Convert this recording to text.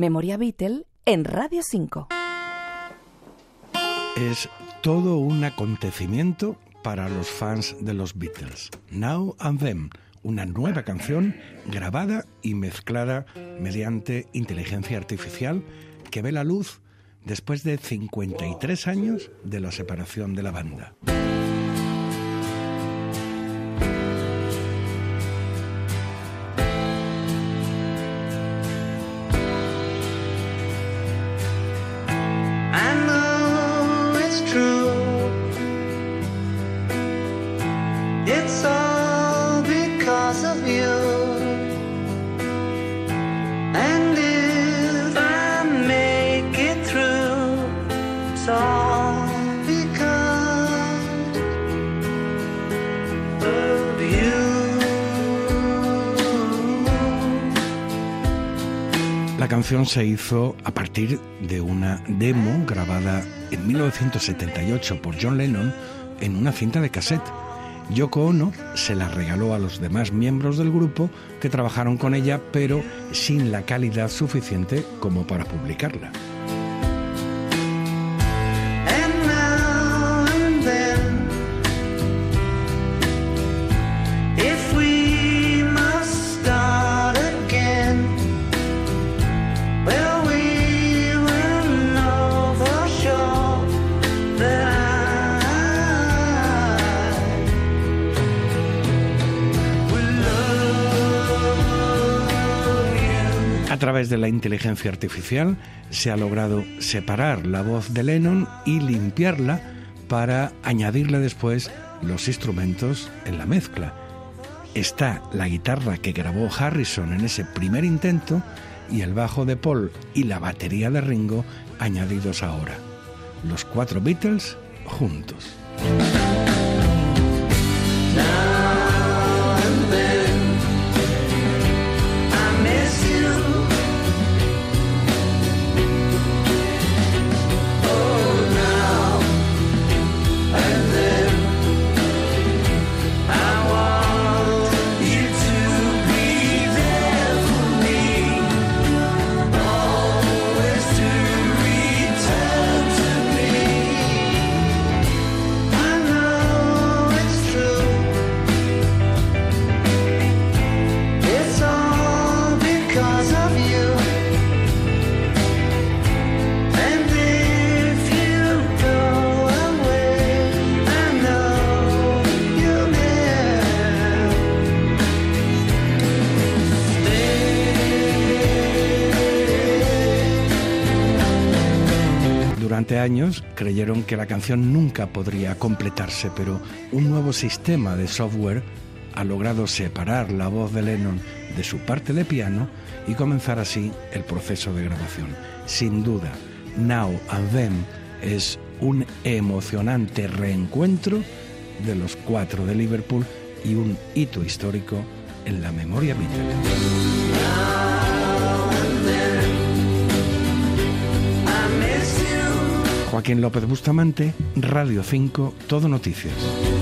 Memoria Beatle en Radio 5. Es todo un acontecimiento para los fans de los Beatles. Now and Them, una nueva canción grabada y mezclada mediante inteligencia artificial que ve la luz después de 53 años de la separación de la banda. Canción se hizo a partir de una demo grabada en 1978 por John Lennon en una cinta de cassette. Yoko Ono se la regaló a los demás miembros del grupo que trabajaron con ella, pero sin la calidad suficiente como para publicarla. A través de la inteligencia artificial se ha logrado separar la voz de Lennon y limpiarla para añadirle después los instrumentos en la mezcla. Está la guitarra que grabó Harrison en ese primer intento y el bajo de Paul y la batería de Ringo añadidos ahora. Los cuatro Beatles juntos. Años creyeron que la canción nunca podría completarse, pero un nuevo sistema de software ha logrado separar la voz de Lennon de su parte de piano y comenzar así el proceso de grabación. Sin duda, Now and Them es un emocionante reencuentro de los cuatro de Liverpool y un hito histórico en la memoria Beatle. Joaquín López Bustamante, Radio 5, Todo Noticias.